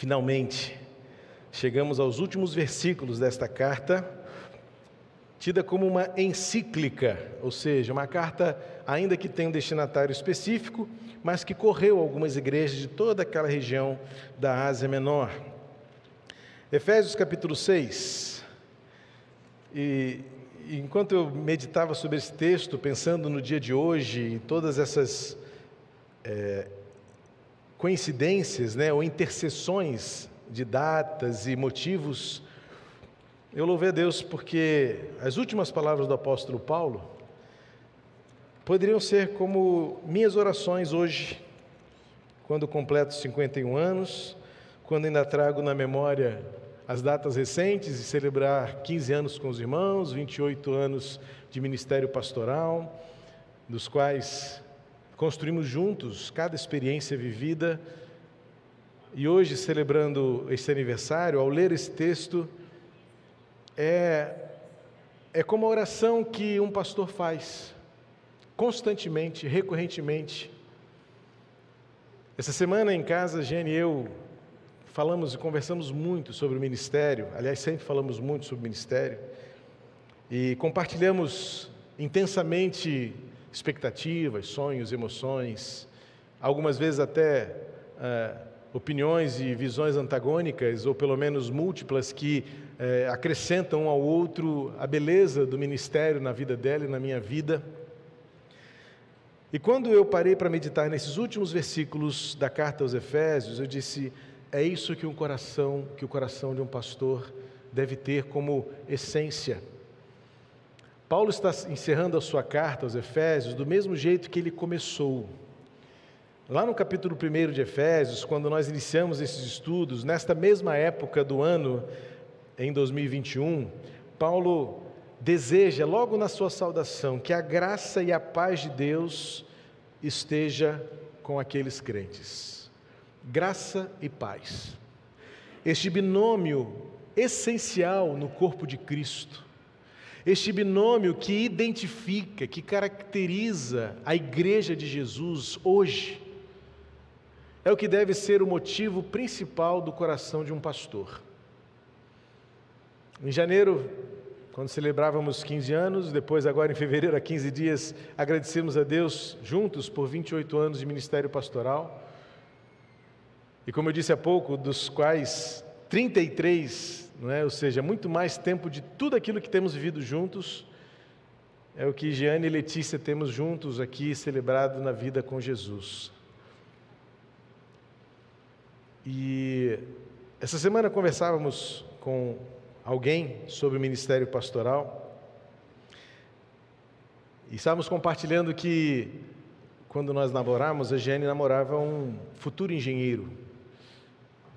Finalmente, chegamos aos últimos versículos desta carta, tida como uma encíclica, ou seja, uma carta, ainda que tenha um destinatário específico, mas que correu algumas igrejas de toda aquela região da Ásia Menor. Efésios capítulo 6. E, e enquanto eu meditava sobre esse texto, pensando no dia de hoje, em todas essas é, coincidências, né, ou interseções de datas e motivos, eu louvei a Deus porque as últimas palavras do apóstolo Paulo poderiam ser como minhas orações hoje, quando completo 51 anos, quando ainda trago na memória as datas recentes e celebrar 15 anos com os irmãos, 28 anos de ministério pastoral, dos quais construímos juntos cada experiência vivida. E hoje, celebrando este aniversário, ao ler esse texto, é, é como a oração que um pastor faz, constantemente, recorrentemente. Essa semana em casa, Gene e eu falamos e conversamos muito sobre o ministério, aliás, sempre falamos muito sobre o ministério, e compartilhamos intensamente expectativas, sonhos, emoções, algumas vezes até é, opiniões e visões antagônicas, ou pelo menos múltiplas, que é, acrescentam um ao outro a beleza do ministério na vida dela e na minha vida. E quando eu parei para meditar nesses últimos versículos da carta aos Efésios, eu disse: é isso que um coração, que o coração de um pastor deve ter como essência. Paulo está encerrando a sua carta aos Efésios do mesmo jeito que ele começou. Lá no capítulo 1 de Efésios, quando nós iniciamos esses estudos, nesta mesma época do ano, em 2021, Paulo deseja, logo na sua saudação, que a graça e a paz de Deus esteja com aqueles crentes. Graça e paz. Este binômio essencial no corpo de Cristo este binômio que identifica, que caracteriza a igreja de Jesus hoje, é o que deve ser o motivo principal do coração de um pastor. Em janeiro, quando celebrávamos 15 anos, depois, agora em fevereiro, há 15 dias, agradecemos a Deus juntos por 28 anos de ministério pastoral. E como eu disse há pouco, dos quais 33 não é? ou seja, muito mais tempo de tudo aquilo que temos vivido juntos, é o que Jeane e Letícia temos juntos aqui celebrado na vida com Jesus. E essa semana conversávamos com alguém sobre o ministério pastoral e estávamos compartilhando que quando nós namorávamos, a Jeane namorava um futuro engenheiro.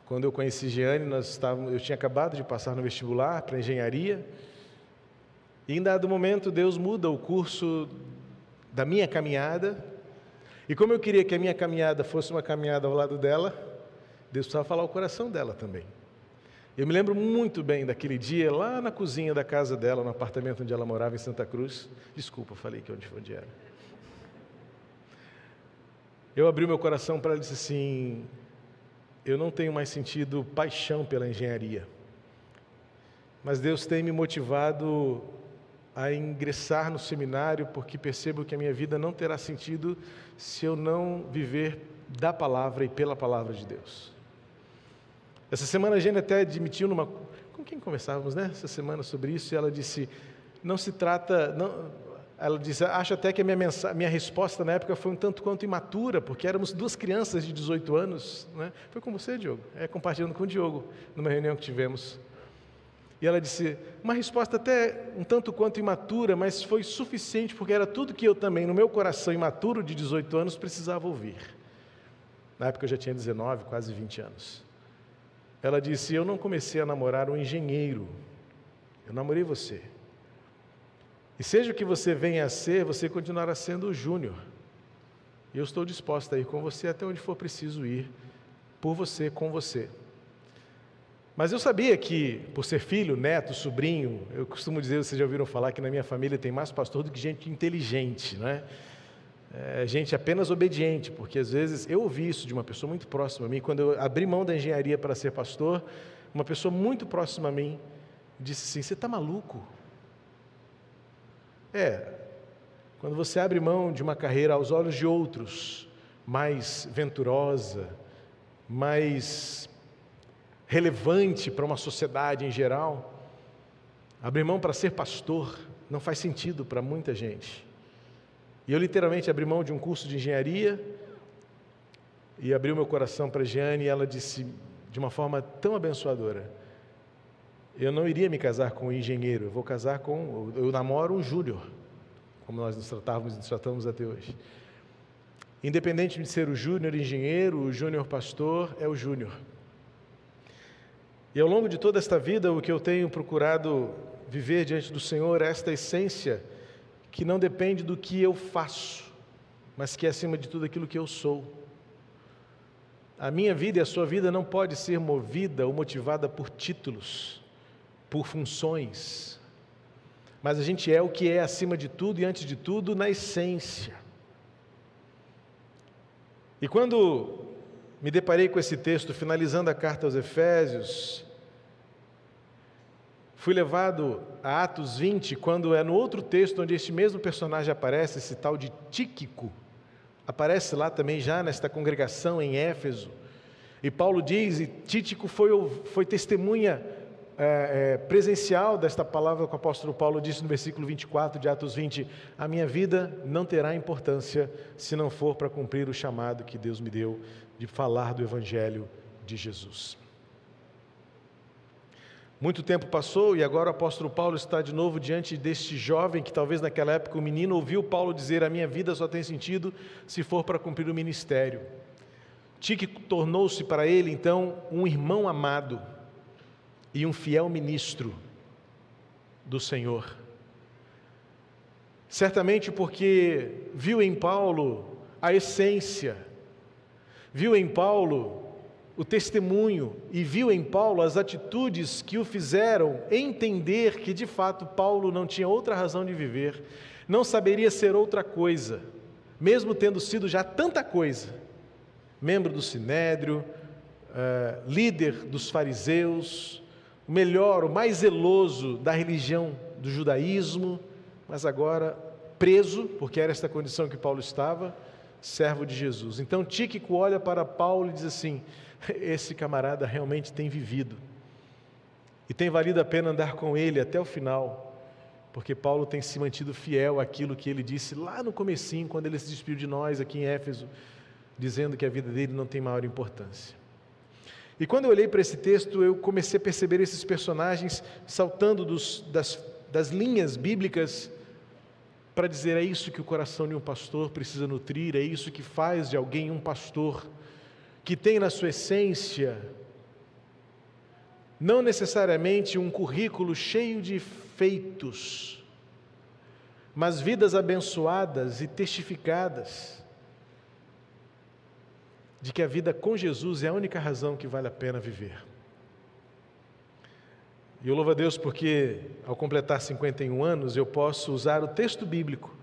Quando eu conheci Giane, nós estávamos, eu tinha acabado de passar no vestibular para engenharia. E em dado momento, Deus muda o curso da minha caminhada. E como eu queria que a minha caminhada fosse uma caminhada ao lado dela, Deus precisava falar o coração dela também. Eu me lembro muito bem daquele dia lá na cozinha da casa dela, no apartamento onde ela morava em Santa Cruz. Desculpa, falei que onde, onde era. Eu abri meu coração para ela e disse assim: eu não tenho mais sentido paixão pela engenharia. Mas Deus tem me motivado a ingressar no seminário porque percebo que a minha vida não terá sentido se eu não viver da palavra e pela palavra de Deus. Essa semana a gente até admitiu numa com quem conversávamos, né? Essa semana sobre isso, e ela disse: não se trata, não, ela disse, acho até que a minha, mensagem, minha resposta na época foi um tanto quanto imatura, porque éramos duas crianças de 18 anos. Né? Foi com você, Diogo, é, compartilhando com o Diogo, numa reunião que tivemos. E ela disse, uma resposta até um tanto quanto imatura, mas foi suficiente, porque era tudo que eu também, no meu coração imaturo de 18 anos, precisava ouvir. Na época eu já tinha 19, quase 20 anos. Ela disse, eu não comecei a namorar um engenheiro, eu namorei você. E seja o que você venha a ser, você continuará sendo o júnior. E eu estou disposta a ir com você até onde for preciso ir, por você, com você. Mas eu sabia que, por ser filho, neto, sobrinho, eu costumo dizer, vocês já ouviram falar que na minha família tem mais pastor do que gente inteligente, né? é, gente apenas obediente, porque às vezes eu ouvi isso de uma pessoa muito próxima a mim, quando eu abri mão da engenharia para ser pastor, uma pessoa muito próxima a mim disse assim: Você está maluco? É, quando você abre mão de uma carreira aos olhos de outros, mais venturosa, mais relevante para uma sociedade em geral, abrir mão para ser pastor não faz sentido para muita gente. E eu literalmente abri mão de um curso de engenharia e abri o meu coração para a Jeane e ela disse de uma forma tão abençoadora: Eu não iria me casar com um engenheiro, eu vou casar com. Eu namoro um júnior, como nós nos tratávamos e nos tratamos até hoje. Independente de ser o júnior engenheiro, o júnior pastor, é o júnior. E ao longo de toda esta vida, o que eu tenho procurado viver diante do Senhor é esta essência que não depende do que eu faço, mas que é acima de tudo aquilo que eu sou. A minha vida e a sua vida não pode ser movida ou motivada por títulos, por funções, mas a gente é o que é acima de tudo e antes de tudo na essência. E quando me deparei com esse texto finalizando a carta aos Efésios, Fui levado a Atos 20, quando é no outro texto onde este mesmo personagem aparece, esse tal de Tíquico, aparece lá também já nesta congregação em Éfeso. E Paulo diz, e Títico foi, foi testemunha é, é, presencial desta palavra que o apóstolo Paulo disse no versículo 24 de Atos 20: A minha vida não terá importância se não for para cumprir o chamado que Deus me deu de falar do Evangelho de Jesus. Muito tempo passou e agora o apóstolo Paulo está de novo diante deste jovem que talvez naquela época o menino ouviu Paulo dizer: A minha vida só tem sentido se for para cumprir o ministério. Tique tornou-se para ele então um irmão amado e um fiel ministro do Senhor. Certamente porque viu em Paulo a essência, viu em Paulo o testemunho e viu em Paulo as atitudes que o fizeram entender que de fato Paulo não tinha outra razão de viver, não saberia ser outra coisa, mesmo tendo sido já tanta coisa. Membro do sinédrio, uh, líder dos fariseus, o melhor, o mais zeloso da religião do judaísmo, mas agora preso, porque era esta condição que Paulo estava, servo de Jesus. Então Tíquico olha para Paulo e diz assim: esse camarada realmente tem vivido. E tem valido a pena andar com ele até o final, porque Paulo tem se mantido fiel àquilo que ele disse lá no comecinho, quando ele se despediu de nós aqui em Éfeso, dizendo que a vida dele não tem maior importância. E quando eu olhei para esse texto, eu comecei a perceber esses personagens saltando dos, das, das linhas bíblicas para dizer é isso que o coração de um pastor precisa nutrir, é isso que faz de alguém um pastor que tem na sua essência não necessariamente um currículo cheio de feitos, mas vidas abençoadas e testificadas de que a vida com Jesus é a única razão que vale a pena viver. E eu louvo a Deus porque, ao completar 51 anos, eu posso usar o texto bíblico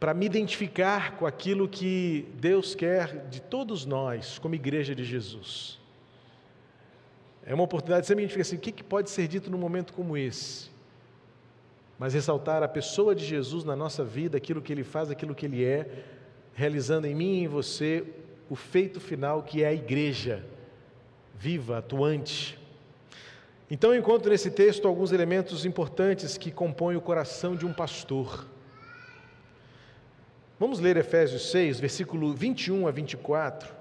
para me identificar com aquilo que Deus quer de todos nós, como igreja de Jesus. É uma oportunidade de sempre identificar assim, o que, pode ser dito num momento como esse? Mas ressaltar a pessoa de Jesus na nossa vida, aquilo que Ele faz, aquilo que Ele é, realizando em mim e em você o feito final que é a igreja, viva, atuante. Então eu encontro nesse texto alguns elementos importantes que compõem o coração de um pastor. Vamos ler Efésios 6, versículo 21 a 24,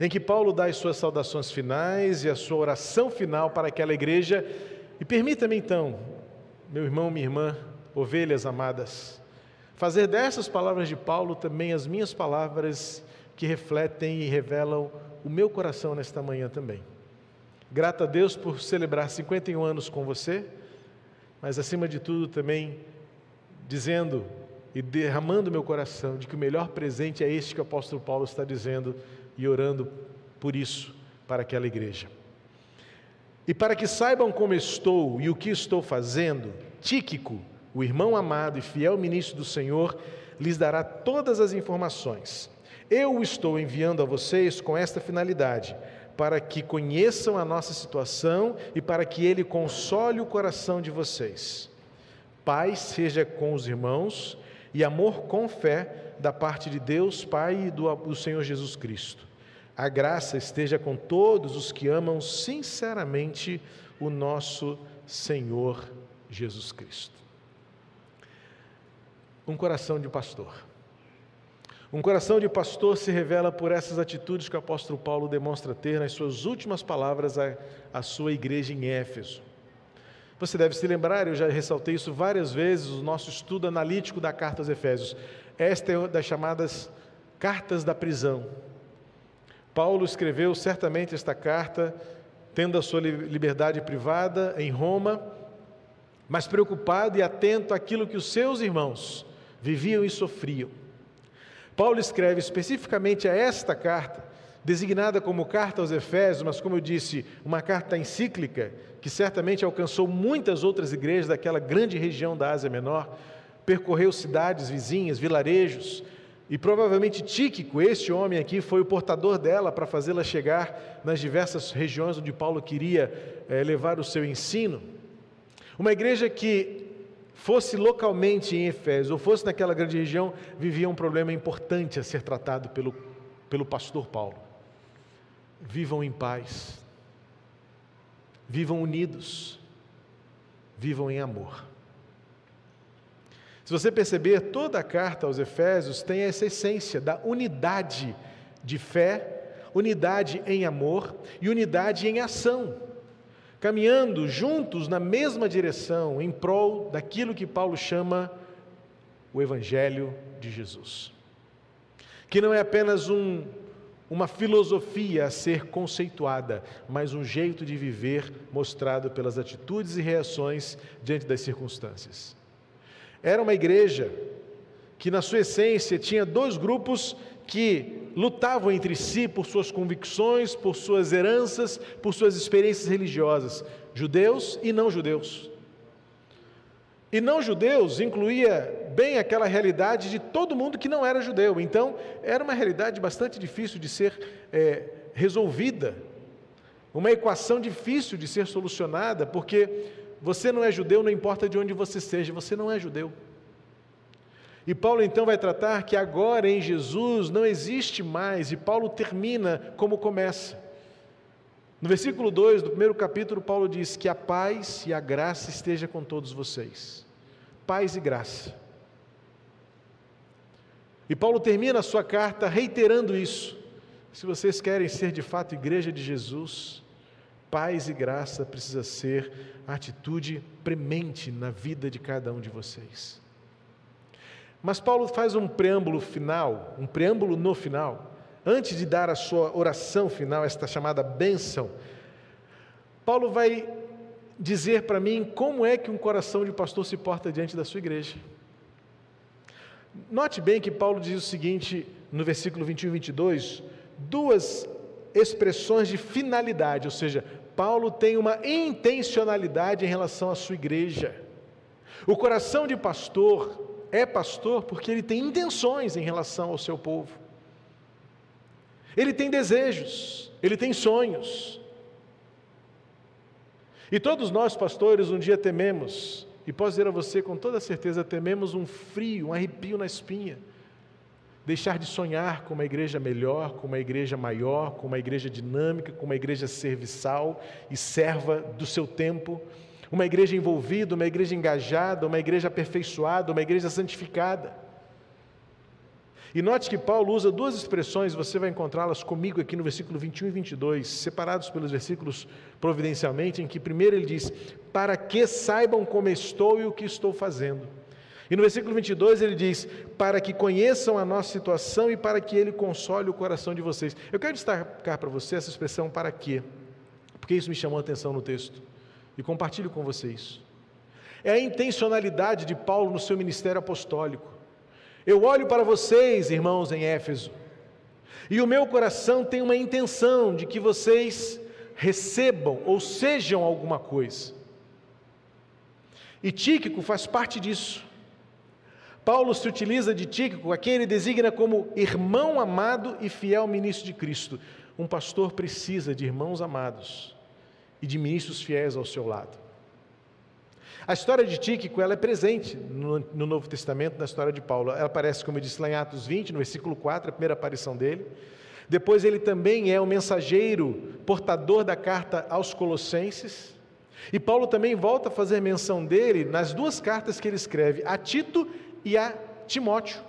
em que Paulo dá as suas saudações finais e a sua oração final para aquela igreja. E permita-me então, meu irmão, minha irmã, ovelhas amadas, fazer dessas palavras de Paulo também as minhas palavras que refletem e revelam o meu coração nesta manhã também. Grato a Deus por celebrar 51 anos com você, mas acima de tudo também dizendo e derramando meu coração de que o melhor presente é este que o apóstolo Paulo está dizendo e orando por isso para aquela igreja. E para que saibam como estou e o que estou fazendo, Tíquico, o irmão amado e fiel ministro do Senhor, lhes dará todas as informações. Eu estou enviando a vocês com esta finalidade, para que conheçam a nossa situação e para que ele console o coração de vocês. Paz seja com os irmãos e amor com fé da parte de Deus, Pai e do, do Senhor Jesus Cristo. A graça esteja com todos os que amam sinceramente o nosso Senhor Jesus Cristo. Um coração de pastor. Um coração de pastor se revela por essas atitudes que o apóstolo Paulo demonstra ter nas suas últimas palavras à, à sua igreja em Éfeso. Você deve se lembrar, eu já ressaltei isso várias vezes, o nosso estudo analítico da carta aos Efésios. Esta é uma das chamadas cartas da prisão. Paulo escreveu certamente esta carta, tendo a sua liberdade privada em Roma, mas preocupado e atento àquilo que os seus irmãos viviam e sofriam. Paulo escreve especificamente a esta carta, designada como carta aos Efésios, mas como eu disse, uma carta encíclica, que certamente alcançou muitas outras igrejas daquela grande região da Ásia Menor, percorreu cidades vizinhas, vilarejos, e provavelmente Tíquico, este homem aqui, foi o portador dela para fazê-la chegar nas diversas regiões onde Paulo queria é, levar o seu ensino. Uma igreja que fosse localmente em Efésio ou fosse naquela grande região, vivia um problema importante a ser tratado pelo, pelo pastor Paulo. Vivam em paz, vivam unidos, vivam em amor. Se você perceber, toda a carta aos Efésios tem essa essência da unidade de fé, unidade em amor e unidade em ação caminhando juntos na mesma direção em prol daquilo que Paulo chama o Evangelho de Jesus. Que não é apenas um, uma filosofia a ser conceituada, mas um jeito de viver mostrado pelas atitudes e reações diante das circunstâncias. Era uma igreja que, na sua essência, tinha dois grupos que lutavam entre si por suas convicções, por suas heranças, por suas experiências religiosas, judeus e não judeus. E não judeus incluía bem aquela realidade de todo mundo que não era judeu. Então, era uma realidade bastante difícil de ser é, resolvida, uma equação difícil de ser solucionada, porque você não é judeu, não importa de onde você seja, você não é judeu. E Paulo então vai tratar que agora em Jesus não existe mais, e Paulo termina como começa. No versículo 2 do primeiro capítulo, Paulo diz que a paz e a graça esteja com todos vocês. Paz e graça. E Paulo termina a sua carta reiterando isso. Se vocês querem ser de fato igreja de Jesus, paz e graça precisa ser a atitude premente na vida de cada um de vocês. Mas Paulo faz um preâmbulo final, um preâmbulo no final, antes de dar a sua oração final, esta chamada bênção. Paulo vai dizer para mim como é que um coração de pastor se porta diante da sua igreja. Note bem que Paulo diz o seguinte no versículo 21 e 22, duas expressões de finalidade, ou seja, Paulo tem uma intencionalidade em relação à sua igreja. O coração de pastor é pastor porque ele tem intenções em relação ao seu povo. Ele tem desejos, ele tem sonhos. E todos nós, pastores, um dia tememos, e posso dizer a você com toda certeza, tememos um frio, um arrepio na espinha. Deixar de sonhar com uma igreja melhor, com uma igreja maior, com uma igreja dinâmica, com uma igreja serviçal e serva do seu tempo uma igreja envolvida, uma igreja engajada, uma igreja aperfeiçoada, uma igreja santificada. E note que Paulo usa duas expressões, você vai encontrá-las comigo aqui no versículo 21 e 22, separados pelos versículos providencialmente, em que primeiro ele diz: Para que saibam como estou e o que estou fazendo. E no versículo 22 ele diz: Para que conheçam a nossa situação e para que ele console o coração de vocês. Eu quero destacar para você essa expressão para quê, porque isso me chamou a atenção no texto e compartilho com vocês. É a intencionalidade de Paulo no seu ministério apostólico. Eu olho para vocês, irmãos em Éfeso, e o meu coração tem uma intenção de que vocês recebam ou sejam alguma coisa. E Tíquico faz parte disso. Paulo se utiliza de Tíquico, a quem ele designa como irmão amado e fiel ministro de Cristo. Um pastor precisa de irmãos amados e de ministros fiéis ao seu lado. A história de Tíquico ela é presente no, no, Novo Testamento, na história de Paulo. Ela aparece, como eu disse lá em Atos 20, no versículo 4, a primeira aparição dele. Depois ele também é o mensageiro, portador da carta aos Colossenses. E Paulo também volta a fazer menção dele nas duas cartas que ele escreve, a Tito e a Timóteo.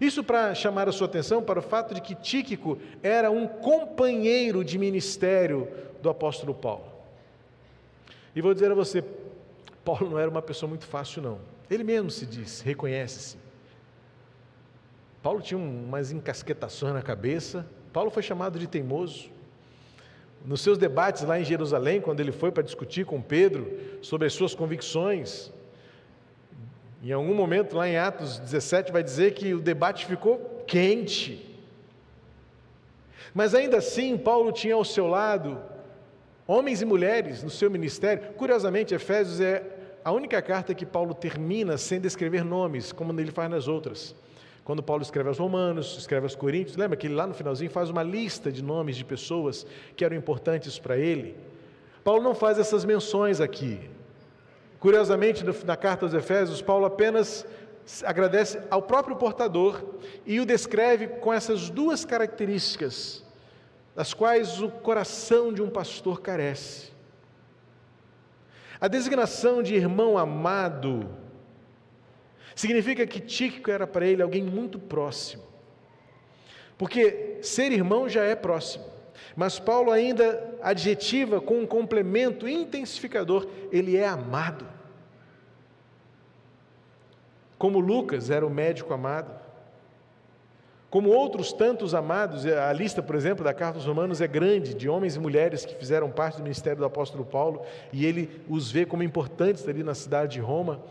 Isso para chamar a sua atenção para o fato de que Tíquico era um companheiro de ministério do apóstolo Paulo. E vou dizer a você, Paulo não era uma pessoa muito fácil, não. Ele mesmo se diz, reconhece-se. Paulo tinha umas encasquetações na cabeça. Paulo foi chamado de teimoso. Nos seus debates lá em Jerusalém, quando ele foi para discutir com Pedro sobre as suas convicções, em algum momento lá em Atos 17 vai dizer que o debate ficou quente. Mas ainda assim, Paulo tinha ao seu lado homens e mulheres no seu ministério. Curiosamente, Efésios é a única carta que Paulo termina sem descrever nomes, como ele faz nas outras. Quando Paulo escreve aos Romanos, escreve aos Coríntios, lembra que ele lá no finalzinho faz uma lista de nomes de pessoas que eram importantes para ele? Paulo não faz essas menções aqui. Curiosamente, na carta aos Efésios, Paulo apenas agradece ao próprio portador e o descreve com essas duas características, das quais o coração de um pastor carece. A designação de irmão amado Significa que Tíquico era para ele alguém muito próximo. Porque ser irmão já é próximo. Mas Paulo ainda adjetiva com um complemento intensificador: ele é amado. Como Lucas era o médico amado. Como outros tantos amados, a lista, por exemplo, da carta aos Romanos é grande, de homens e mulheres que fizeram parte do ministério do apóstolo Paulo, e ele os vê como importantes ali na cidade de Roma.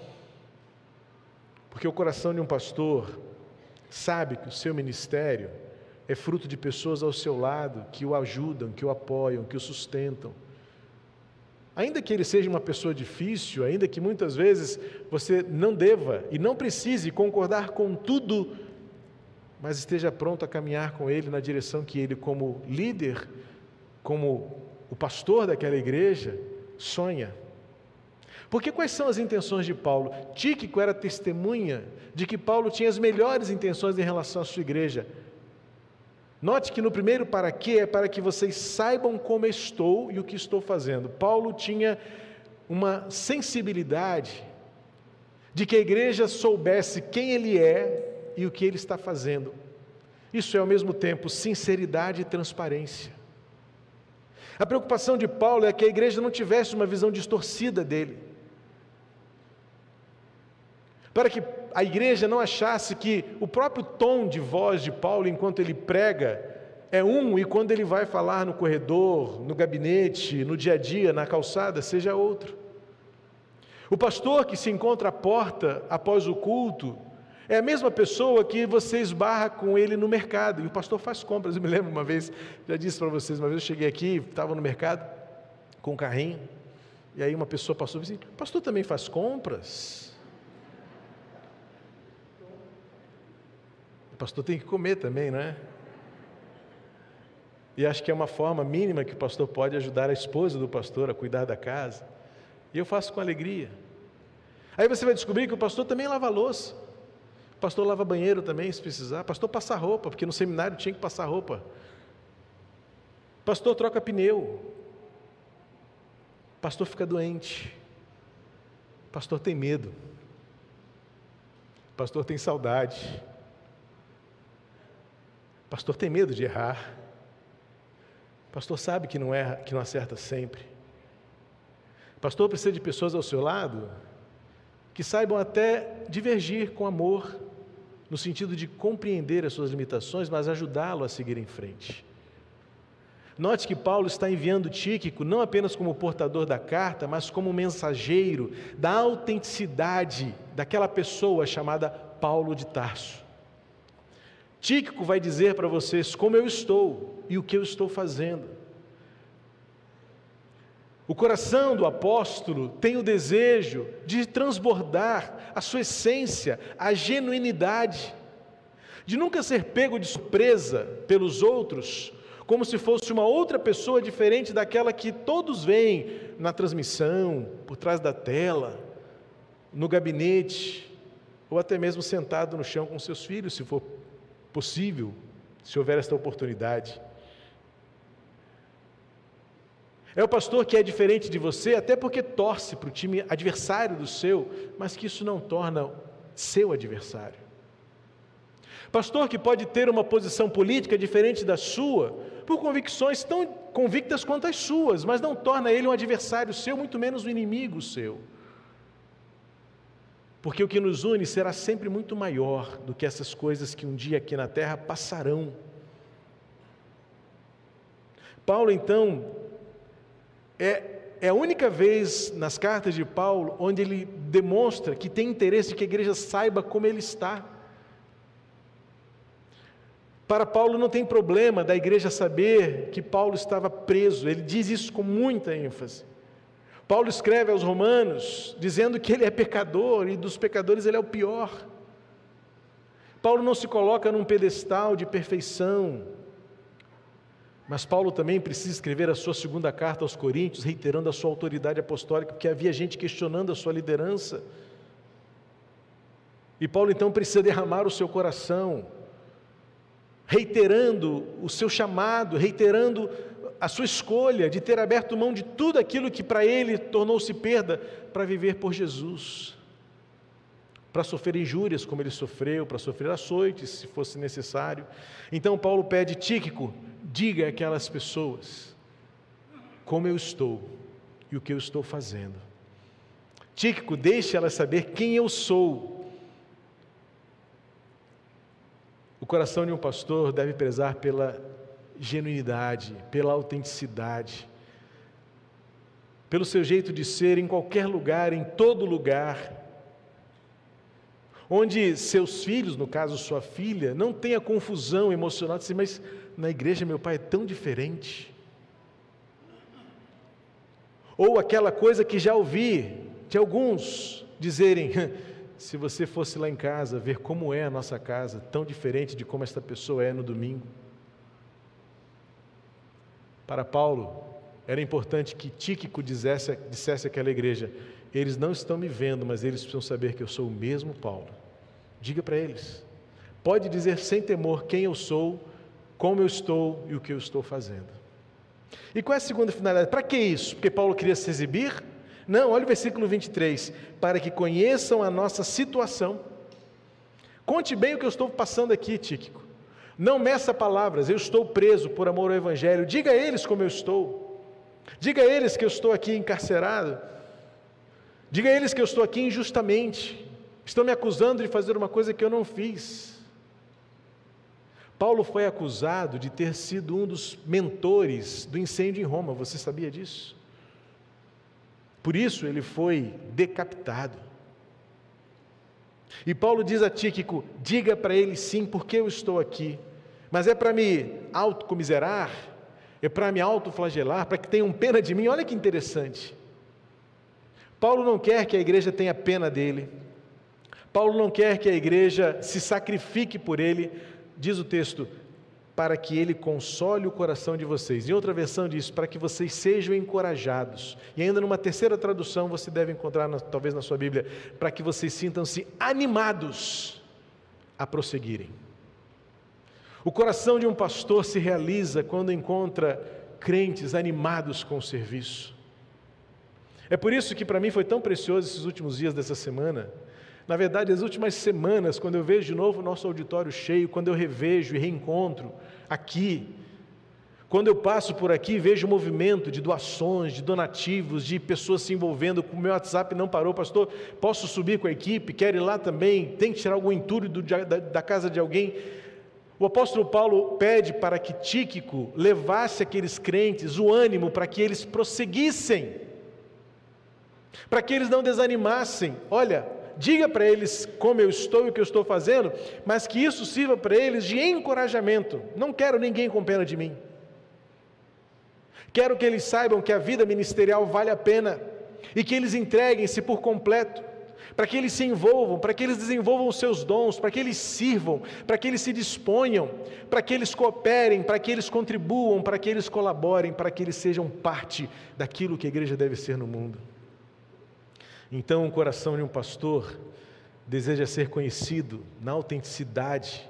Porque o coração de um pastor sabe que o seu ministério é fruto de pessoas ao seu lado que o ajudam, que o apoiam, que o sustentam. Ainda que ele seja uma pessoa difícil, ainda que muitas vezes você não deva e não precise concordar com tudo, mas esteja pronto a caminhar com ele na direção que ele, como líder, como o pastor daquela igreja, sonha. Porque quais são as intenções de Paulo? Tíquico era testemunha de que Paulo tinha as melhores intenções em relação à sua igreja. Note que no primeiro para quê é para que vocês saibam como estou e o que estou fazendo. Paulo tinha uma sensibilidade de que a igreja soubesse quem ele é e o que ele está fazendo. Isso é ao mesmo tempo sinceridade e transparência. A preocupação de Paulo é que a igreja não tivesse uma visão distorcida dele para que a igreja não achasse que o próprio tom de voz de Paulo enquanto ele prega é um e quando ele vai falar no corredor, no gabinete, no dia a dia, na calçada, seja outro. O pastor que se encontra à porta após o culto é a mesma pessoa que você esbarra com ele no mercado e o pastor faz compras. Eu me lembro uma vez, já disse para vocês, uma vez eu cheguei aqui, estava no mercado com um carrinho, e aí uma pessoa passou e disse: Pastor também faz compras? pastor tem que comer também, não é? E acho que é uma forma mínima que o pastor pode ajudar a esposa do pastor a cuidar da casa. E eu faço com alegria. Aí você vai descobrir que o pastor também lava louça. Pastor lava banheiro também, se precisar. Pastor passa roupa, porque no seminário tinha que passar roupa. Pastor troca pneu. Pastor fica doente. Pastor tem medo. Pastor tem saudade. Pastor tem medo de errar. Pastor sabe que não erra, que não acerta sempre. Pastor precisa de pessoas ao seu lado que saibam até divergir com amor, no sentido de compreender as suas limitações, mas ajudá-lo a seguir em frente. Note que Paulo está enviando Tíquico não apenas como portador da carta, mas como mensageiro da autenticidade daquela pessoa chamada Paulo de Tarso. Tíquico vai dizer para vocês como eu estou e o que eu estou fazendo. O coração do apóstolo tem o desejo de transbordar a sua essência, a genuinidade, de nunca ser pego de surpresa pelos outros, como se fosse uma outra pessoa diferente daquela que todos veem na transmissão, por trás da tela, no gabinete, ou até mesmo sentado no chão com seus filhos, se for possível, se houver esta oportunidade. É o pastor que é diferente de você, até porque torce para o time adversário do seu, mas que isso não torna seu adversário. Pastor que pode ter uma posição política diferente da sua, por convicções tão convictas quanto as suas, mas não torna ele um adversário seu, muito menos um inimigo seu. Porque o que nos une será sempre muito maior do que essas coisas que um dia aqui na terra passarão. Paulo, então, é, é a única vez nas cartas de Paulo onde ele demonstra que tem interesse que a igreja saiba como ele está. Para Paulo não tem problema da igreja saber que Paulo estava preso, ele diz isso com muita ênfase. Paulo escreve aos Romanos dizendo que ele é pecador e dos pecadores ele é o pior. Paulo não se coloca num pedestal de perfeição, mas Paulo também precisa escrever a sua segunda carta aos Coríntios, reiterando a sua autoridade apostólica, porque havia gente questionando a sua liderança. E Paulo então precisa derramar o seu coração, reiterando o seu chamado, reiterando a sua escolha de ter aberto mão de tudo aquilo que para ele tornou-se perda, para viver por Jesus, para sofrer injúrias como ele sofreu, para sofrer açoites, se fosse necessário. Então Paulo pede Tíquico, diga àquelas pessoas como eu estou e o que eu estou fazendo. Tíquico, deixe elas saber quem eu sou. O coração de um pastor deve prezar pela genuinidade, pela autenticidade, pelo seu jeito de ser em qualquer lugar, em todo lugar, onde seus filhos, no caso sua filha, não tenha confusão emocional de dizer, mas na igreja meu pai é tão diferente. Ou aquela coisa que já ouvi de alguns dizerem: se você fosse lá em casa ver como é a nossa casa, tão diferente de como esta pessoa é no domingo. Para Paulo, era importante que Tíquico dissesse, dissesse àquela igreja: eles não estão me vendo, mas eles precisam saber que eu sou o mesmo Paulo. Diga para eles. Pode dizer sem temor quem eu sou, como eu estou e o que eu estou fazendo. E qual é a segunda finalidade? Para que isso? Porque Paulo queria se exibir? Não, olha o versículo 23. Para que conheçam a nossa situação. Conte bem o que eu estou passando aqui, Tíquico. Não meça palavras, eu estou preso por amor ao Evangelho. Diga a eles como eu estou. Diga a eles que eu estou aqui encarcerado. Diga a eles que eu estou aqui injustamente. Estão me acusando de fazer uma coisa que eu não fiz. Paulo foi acusado de ter sido um dos mentores do incêndio em Roma, você sabia disso? Por isso ele foi decapitado. E Paulo diz a Tíquico: diga para ele sim, porque eu estou aqui. Mas é para me autocomiserar, é para me autoflagelar, para que tenham pena de mim. Olha que interessante. Paulo não quer que a igreja tenha pena dele. Paulo não quer que a igreja se sacrifique por ele, diz o texto, para que ele console o coração de vocês. Em outra versão diz, para que vocês sejam encorajados. E ainda numa terceira tradução você deve encontrar, talvez na sua Bíblia, para que vocês sintam-se animados a prosseguirem. O coração de um pastor se realiza quando encontra crentes animados com o serviço. É por isso que para mim foi tão precioso esses últimos dias dessa semana na verdade, as últimas semanas, quando eu vejo de novo o nosso auditório cheio, quando eu revejo e reencontro aqui, quando eu passo por aqui, vejo movimento de doações, de donativos, de pessoas se envolvendo, o meu WhatsApp não parou, pastor, posso subir com a equipe, quero ir lá também, tem que tirar algum entulho da, da casa de alguém. O apóstolo Paulo pede para que Tíquico levasse aqueles crentes o ânimo para que eles prosseguissem, para que eles não desanimassem. Olha, diga para eles como eu estou e o que eu estou fazendo, mas que isso sirva para eles de encorajamento. Não quero ninguém com pena de mim. Quero que eles saibam que a vida ministerial vale a pena e que eles entreguem-se por completo, para que eles se envolvam, para que eles desenvolvam os seus dons, para que eles sirvam, para que eles se disponham, para que eles cooperem, para que eles contribuam, para que eles colaborem, para que eles sejam parte daquilo que a igreja deve ser no mundo. Então, o coração de um pastor deseja ser conhecido na autenticidade,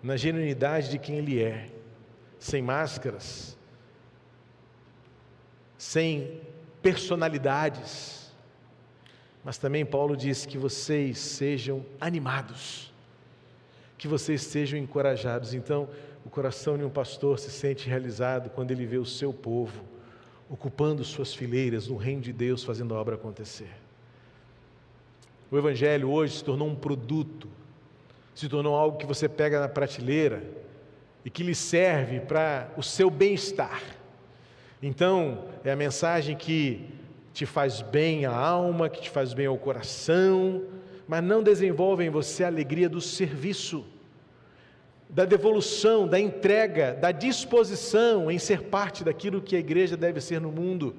na genuinidade de quem ele é, sem máscaras, sem personalidades. Mas também Paulo diz que vocês sejam animados, que vocês sejam encorajados. Então, o coração de um pastor se sente realizado quando ele vê o seu povo ocupando suas fileiras no reino de Deus, fazendo a obra acontecer. O Evangelho hoje se tornou um produto, se tornou algo que você pega na prateleira e que lhe serve para o seu bem-estar. Então, é a mensagem que te faz bem à alma, que te faz bem ao coração, mas não desenvolve em você a alegria do serviço, da devolução, da entrega, da disposição em ser parte daquilo que a igreja deve ser no mundo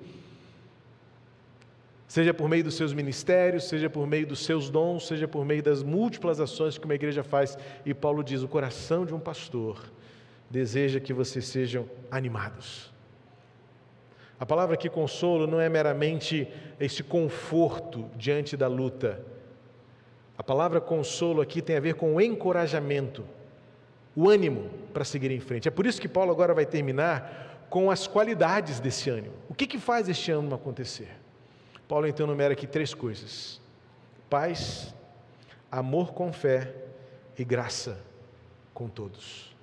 seja por meio dos seus ministérios, seja por meio dos seus dons, seja por meio das múltiplas ações que uma igreja faz. E Paulo diz: o coração de um pastor deseja que vocês sejam animados. A palavra aqui consolo não é meramente esse conforto diante da luta. A palavra consolo aqui tem a ver com o encorajamento, o ânimo para seguir em frente. É por isso que Paulo agora vai terminar com as qualidades desse ânimo. O que, que faz este ânimo acontecer? Paulo então numera aqui três coisas: paz, amor com fé e graça com todos.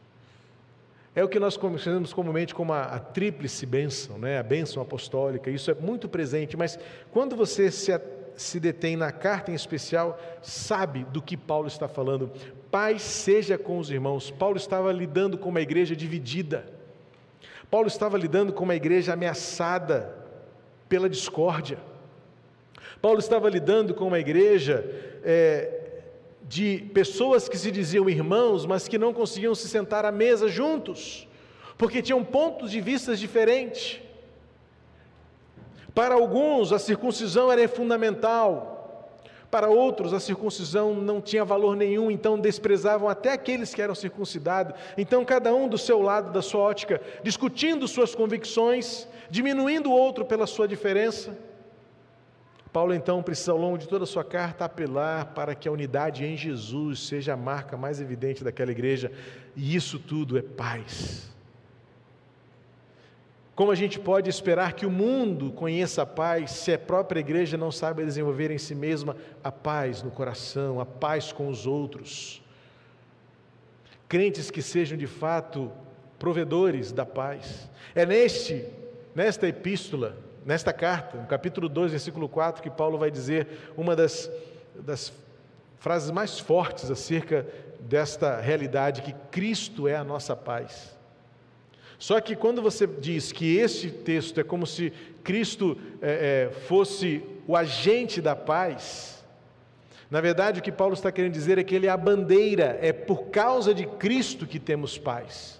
É o que nós conhecemos comumente como a, a tríplice bênção, né? a bênção apostólica, isso é muito presente, mas quando você se, se detém na carta em especial, sabe do que Paulo está falando. Paz seja com os irmãos. Paulo estava lidando com uma igreja dividida. Paulo estava lidando com uma igreja ameaçada pela discórdia. Paulo estava lidando com uma igreja é, de pessoas que se diziam irmãos, mas que não conseguiam se sentar à mesa juntos, porque tinham pontos de vista diferentes. Para alguns, a circuncisão era fundamental, para outros, a circuncisão não tinha valor nenhum, então desprezavam até aqueles que eram circuncidados. Então, cada um do seu lado, da sua ótica, discutindo suas convicções, diminuindo o outro pela sua diferença. Paulo então precisa, ao longo de toda a sua carta, apelar para que a unidade em Jesus seja a marca mais evidente daquela igreja, e isso tudo é paz. Como a gente pode esperar que o mundo conheça a paz se a própria igreja não sabe desenvolver em si mesma a paz no coração, a paz com os outros? Crentes que sejam de fato provedores da paz. É neste, nesta epístola, nesta carta, no capítulo 2, versículo 4, que Paulo vai dizer uma das, das frases mais fortes acerca desta realidade que Cristo é a nossa paz. Só que quando você diz que este texto é como se Cristo é, é, fosse o agente da paz, na verdade o que Paulo está querendo dizer é que ele é a bandeira, é por causa de Cristo que temos paz.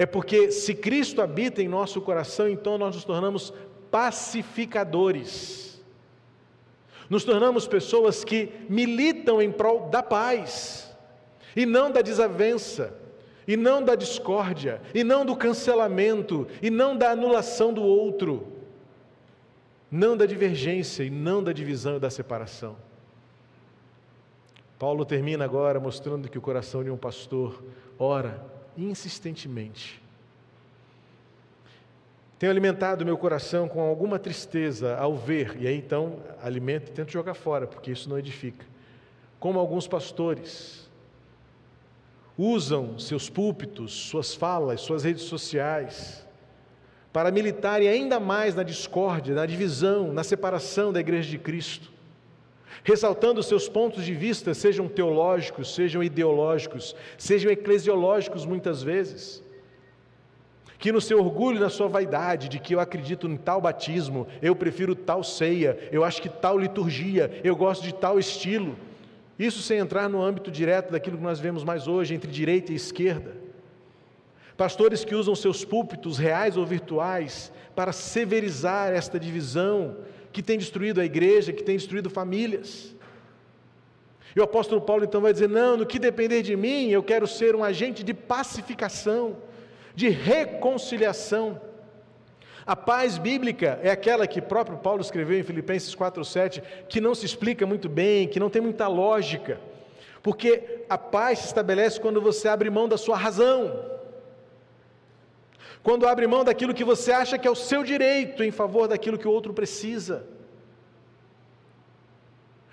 É porque se Cristo habita em nosso coração, então nós nos tornamos pacificadores. Nos tornamos pessoas que militam em prol da paz, e não da desavença, e não da discórdia, e não do cancelamento, e não da anulação do outro, não da divergência, e não da divisão e da separação. Paulo termina agora mostrando que o coração de um pastor ora insistentemente. Tenho alimentado meu coração com alguma tristeza ao ver, e aí então alimento e tento jogar fora, porque isso não edifica. Como alguns pastores usam seus púlpitos, suas falas, suas redes sociais, para militarem ainda mais na discórdia, na divisão, na separação da igreja de Cristo ressaltando seus pontos de vista, sejam teológicos, sejam ideológicos, sejam eclesiológicos muitas vezes. Que no seu orgulho, na sua vaidade, de que eu acredito em tal batismo, eu prefiro tal ceia, eu acho que tal liturgia, eu gosto de tal estilo. Isso sem entrar no âmbito direto daquilo que nós vemos mais hoje entre direita e esquerda. Pastores que usam seus púlpitos, reais ou virtuais, para severizar esta divisão que tem destruído a igreja, que tem destruído famílias. E o apóstolo Paulo então vai dizer: não, no que depender de mim, eu quero ser um agente de pacificação, de reconciliação. A paz bíblica é aquela que próprio Paulo escreveu em Filipenses 4:7, que não se explica muito bem, que não tem muita lógica. Porque a paz se estabelece quando você abre mão da sua razão. Quando abre mão daquilo que você acha que é o seu direito em favor daquilo que o outro precisa.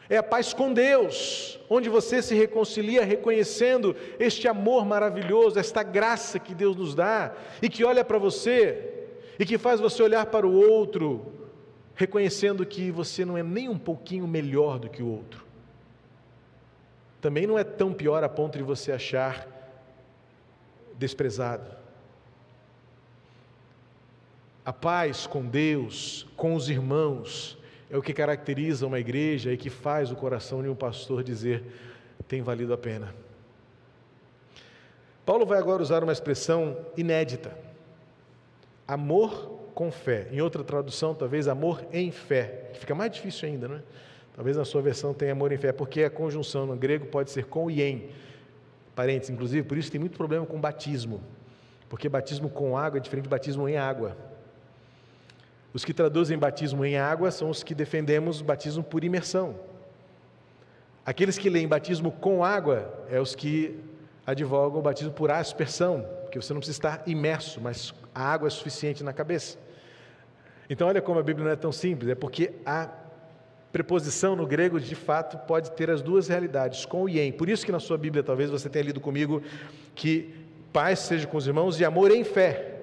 É a paz com Deus, onde você se reconcilia reconhecendo este amor maravilhoso, esta graça que Deus nos dá e que olha para você e que faz você olhar para o outro, reconhecendo que você não é nem um pouquinho melhor do que o outro. Também não é tão pior a ponto de você achar desprezado. A paz com Deus, com os irmãos, é o que caracteriza uma igreja e que faz o coração de um pastor dizer: tem valido a pena. Paulo vai agora usar uma expressão inédita amor com fé. Em outra tradução, talvez amor em fé, que fica mais difícil ainda, né? Talvez na sua versão tenha amor em fé, porque a conjunção no grego pode ser com e em. Parênteses, inclusive, por isso tem muito problema com batismo, porque batismo com água é diferente de batismo em água. Os que traduzem batismo em água são os que defendemos batismo por imersão. Aqueles que leem batismo com água é os que advogam o batismo por aspersão, porque você não precisa estar imerso, mas a água é suficiente na cabeça. Então, olha como a Bíblia não é tão simples, é porque a preposição no grego, de fato, pode ter as duas realidades, com e em. Por isso que na sua Bíblia, talvez você tenha lido comigo, que paz seja com os irmãos e amor em fé.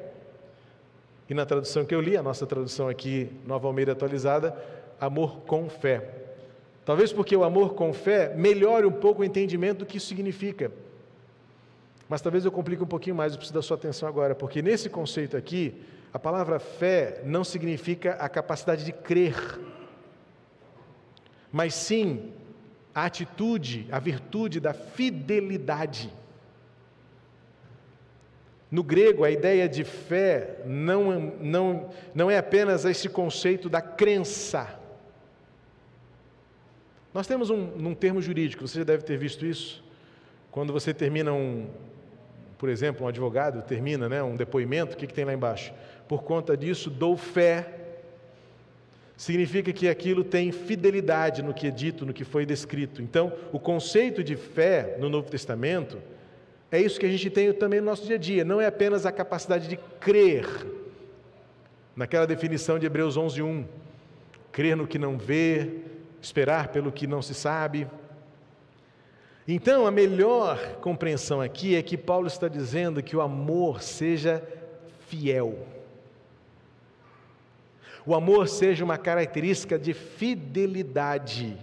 E na tradução que eu li, a nossa tradução aqui, Nova Almeida atualizada, amor com fé. Talvez porque o amor com fé melhore um pouco o entendimento do que isso significa. Mas talvez eu complique um pouquinho mais, eu preciso da sua atenção agora, porque nesse conceito aqui, a palavra fé não significa a capacidade de crer, mas sim a atitude, a virtude da fidelidade. No grego, a ideia de fé não, não, não é apenas esse conceito da crença. Nós temos um, um termo jurídico, você já deve ter visto isso. Quando você termina um, por exemplo, um advogado termina né, um depoimento, o que, que tem lá embaixo? Por conta disso, dou fé. Significa que aquilo tem fidelidade no que é dito, no que foi descrito. Então, o conceito de fé no Novo Testamento é isso que a gente tem também no nosso dia a dia. Não é apenas a capacidade de crer, naquela definição de Hebreus 11:1, crer no que não vê, esperar pelo que não se sabe. Então, a melhor compreensão aqui é que Paulo está dizendo que o amor seja fiel. O amor seja uma característica de fidelidade.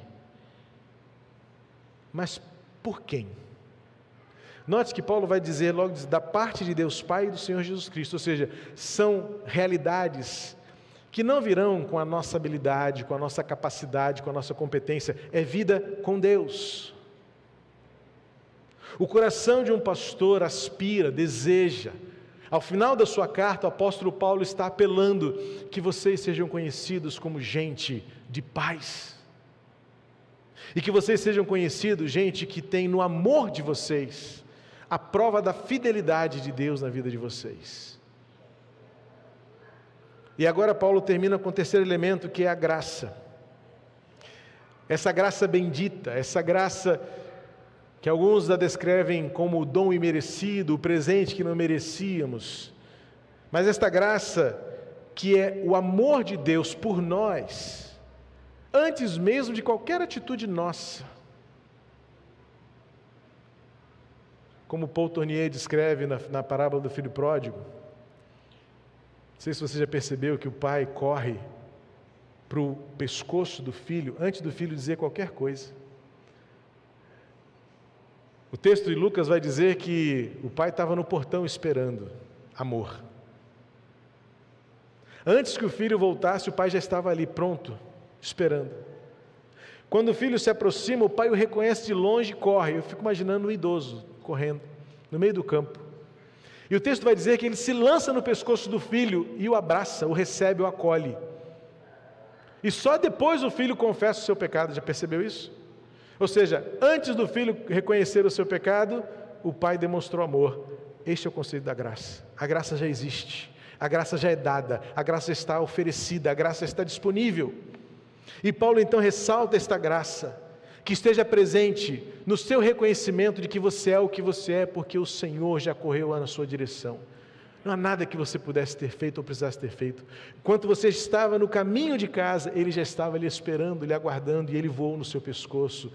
Mas por quem? Note que Paulo vai dizer logo da parte de Deus Pai e do Senhor Jesus Cristo, ou seja, são realidades que não virão com a nossa habilidade, com a nossa capacidade, com a nossa competência, é vida com Deus. O coração de um pastor aspira, deseja. Ao final da sua carta, o apóstolo Paulo está apelando que vocês sejam conhecidos como gente de paz. E que vocês sejam conhecidos, gente que tem no amor de vocês a prova da fidelidade de Deus na vida de vocês. E agora Paulo termina com o terceiro elemento, que é a graça. Essa graça bendita, essa graça que alguns a descrevem como o dom imerecido, o presente que não merecíamos. Mas esta graça, que é o amor de Deus por nós, antes mesmo de qualquer atitude nossa. Como Paul Tournier descreve na, na parábola do filho pródigo. Não sei se você já percebeu que o pai corre para o pescoço do filho antes do filho dizer qualquer coisa. O texto de Lucas vai dizer que o pai estava no portão esperando amor. Antes que o filho voltasse, o pai já estava ali pronto, esperando. Quando o filho se aproxima, o pai o reconhece de longe e corre. Eu fico imaginando um idoso correndo no meio do campo. E o texto vai dizer que ele se lança no pescoço do filho e o abraça, o recebe, o acolhe. E só depois o filho confessa o seu pecado, já percebeu isso? Ou seja, antes do filho reconhecer o seu pecado, o pai demonstrou amor. Este é o conceito da graça. A graça já existe, a graça já é dada, a graça está oferecida, a graça está disponível. E Paulo então ressalta esta graça, que esteja presente no seu reconhecimento de que você é o que você é, porque o Senhor já correu na sua direção. Não há nada que você pudesse ter feito ou precisasse ter feito. Enquanto você estava no caminho de casa, ele já estava ali esperando, lhe aguardando, e ele voou no seu pescoço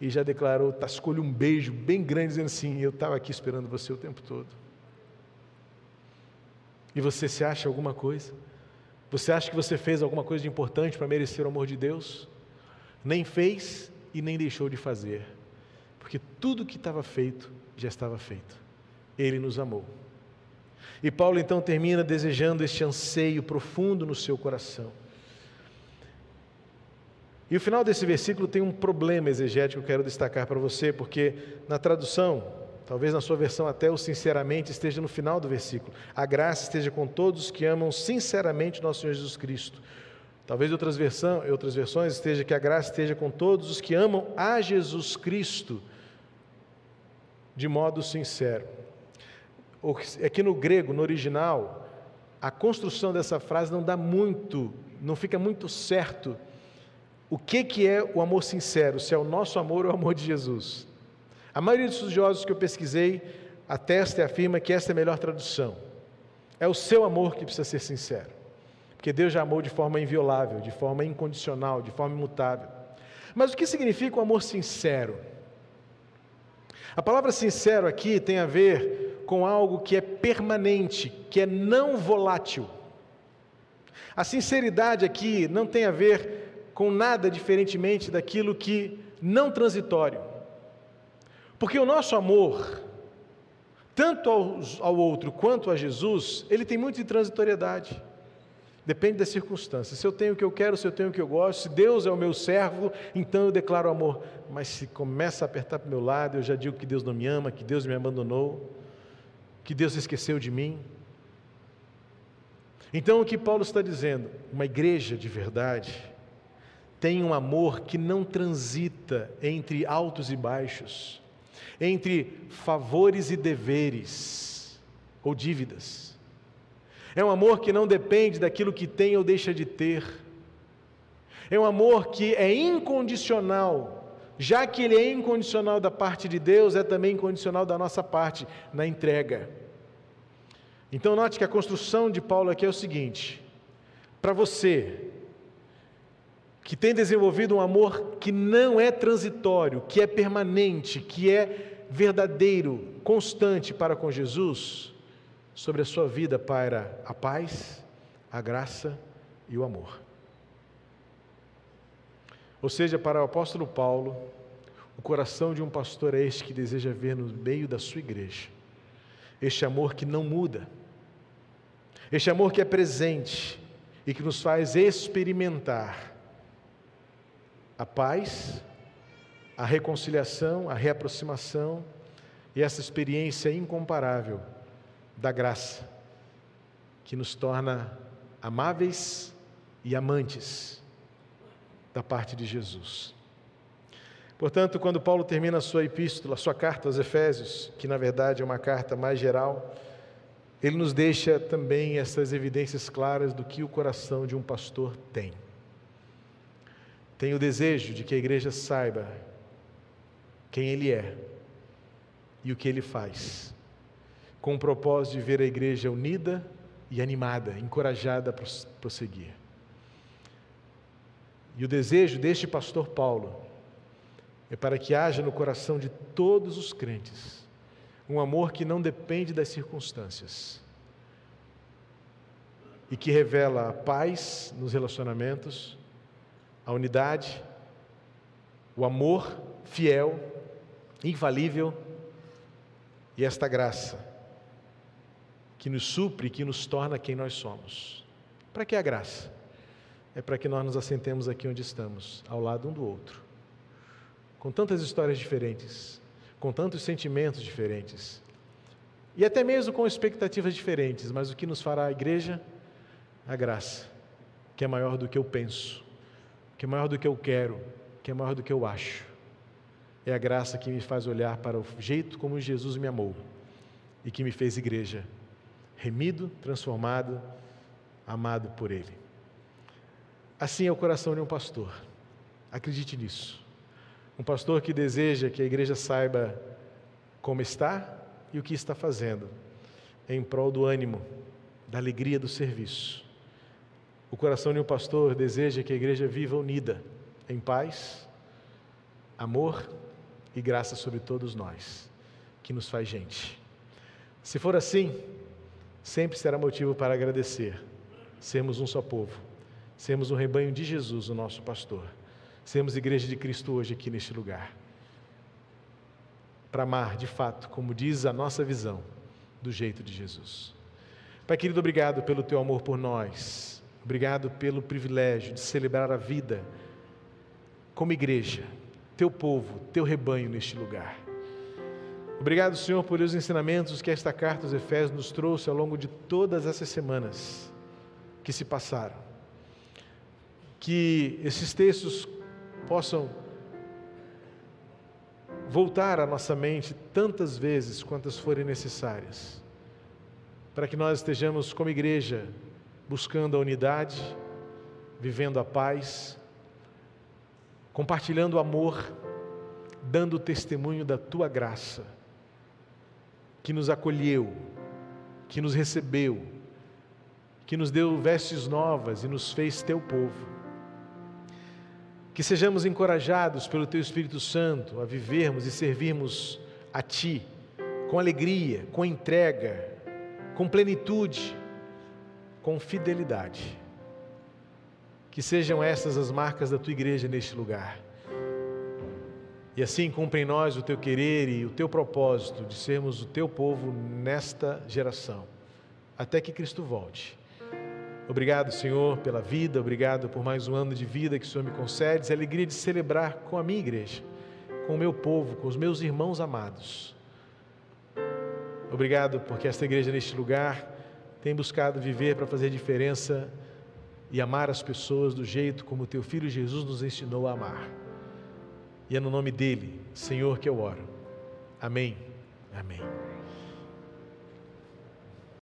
e já declarou, tascou-lhe um beijo bem grande, dizendo assim: Eu estava aqui esperando você o tempo todo. E você se acha alguma coisa? Você acha que você fez alguma coisa de importante para merecer o amor de Deus? Nem fez e nem deixou de fazer, porque tudo que estava feito já estava feito. Ele nos amou. E Paulo então termina desejando este anseio profundo no seu coração. E o final desse versículo tem um problema exegético que eu quero destacar para você, porque na tradução, talvez na sua versão até o sinceramente esteja no final do versículo. A graça esteja com todos os que amam sinceramente nosso Senhor Jesus Cristo. Talvez outras, versão, outras versões esteja que a graça esteja com todos os que amam a Jesus Cristo de modo sincero. Aqui no grego, no original, a construção dessa frase não dá muito, não fica muito certo o que, que é o amor sincero, se é o nosso amor ou o amor de Jesus. A maioria dos estudiosos que eu pesquisei atesta e afirma que esta é a melhor tradução. É o seu amor que precisa ser sincero. Porque Deus já amou de forma inviolável, de forma incondicional, de forma imutável. Mas o que significa o amor sincero? A palavra sincero aqui tem a ver com algo que é permanente, que é não volátil. A sinceridade aqui não tem a ver com nada diferentemente daquilo que não transitório. Porque o nosso amor, tanto ao, ao outro quanto a Jesus, ele tem muito de transitoriedade. Depende das circunstâncias. Se eu tenho o que eu quero, se eu tenho o que eu gosto, se Deus é o meu servo, então eu declaro amor. Mas se começa a apertar para o meu lado, eu já digo que Deus não me ama, que Deus me abandonou, que Deus esqueceu de mim. Então o que Paulo está dizendo? Uma igreja de verdade tem um amor que não transita entre altos e baixos, entre favores e deveres ou dívidas. É um amor que não depende daquilo que tem ou deixa de ter. É um amor que é incondicional, já que ele é incondicional da parte de Deus, é também incondicional da nossa parte na entrega. Então, note que a construção de Paulo aqui é o seguinte: para você, que tem desenvolvido um amor que não é transitório, que é permanente, que é verdadeiro, constante para com Jesus, sobre a sua vida paira a paz, a graça e o amor. Ou seja, para o apóstolo Paulo, o coração de um pastor é este que deseja ver no meio da sua igreja este amor que não muda, este amor que é presente e que nos faz experimentar a paz, a reconciliação, a reaproximação e essa experiência incomparável da graça, que nos torna amáveis e amantes da parte de Jesus. Portanto, quando Paulo termina a sua epístola, a sua carta aos Efésios, que na verdade é uma carta mais geral, ele nos deixa também essas evidências claras do que o coração de um pastor tem. Tenho o desejo de que a igreja saiba quem Ele é e o que Ele faz, com o propósito de ver a igreja unida e animada, encorajada a prosseguir. E o desejo deste pastor Paulo é para que haja no coração de todos os crentes um amor que não depende das circunstâncias e que revela a paz nos relacionamentos a unidade, o amor fiel, infalível e esta graça que nos supre, que nos torna quem nós somos. Para que a graça? É para que nós nos assentemos aqui onde estamos, ao lado um do outro, com tantas histórias diferentes, com tantos sentimentos diferentes, E até mesmo com expectativas diferentes, mas o que nos fará a igreja? A graça, que é maior do que eu penso, que é maior do que eu quero, que é maior do que eu acho. É a graça que me faz olhar para o jeito como Jesus me amou e que me fez igreja, remido, transformado, amado por Ele. Assim é o coração de um pastor. Acredite nisso. Um pastor que deseja que a igreja saiba como está e o que está fazendo em prol do ânimo, da alegria do serviço. O coração de um pastor deseja que a igreja viva unida, em paz, amor e graça sobre todos nós, que nos faz gente. Se for assim, sempre será motivo para agradecer, sermos um só povo, sermos um rebanho de Jesus, o nosso pastor, sermos igreja de Cristo hoje aqui neste lugar para amar de fato, como diz a nossa visão, do jeito de Jesus. Pai querido, obrigado pelo teu amor por nós, obrigado pelo privilégio de celebrar a vida como igreja, teu povo, teu rebanho neste lugar. Obrigado, Senhor, por os ensinamentos que esta carta aos Efésios nos trouxe ao longo de todas essas semanas que se passaram. Que esses textos possam voltar à nossa mente tantas vezes quantas forem necessárias, para que nós estejamos como igreja buscando a unidade, vivendo a paz, compartilhando o amor, dando testemunho da tua graça, que nos acolheu, que nos recebeu, que nos deu vestes novas e nos fez teu povo. Que sejamos encorajados pelo Teu Espírito Santo a vivermos e servirmos a Ti com alegria, com entrega, com plenitude, com fidelidade. Que sejam essas as marcas da Tua igreja neste lugar. E assim cumpre em nós o Teu querer e o Teu propósito de sermos o Teu povo nesta geração, até que Cristo volte Obrigado, Senhor, pela vida, obrigado por mais um ano de vida que o Senhor me concede, a alegria de celebrar com a minha igreja, com o meu povo, com os meus irmãos amados. Obrigado porque esta igreja neste lugar tem buscado viver para fazer diferença e amar as pessoas do jeito como teu filho Jesus nos ensinou a amar. E é no nome dele, Senhor, que eu oro. Amém. Amém.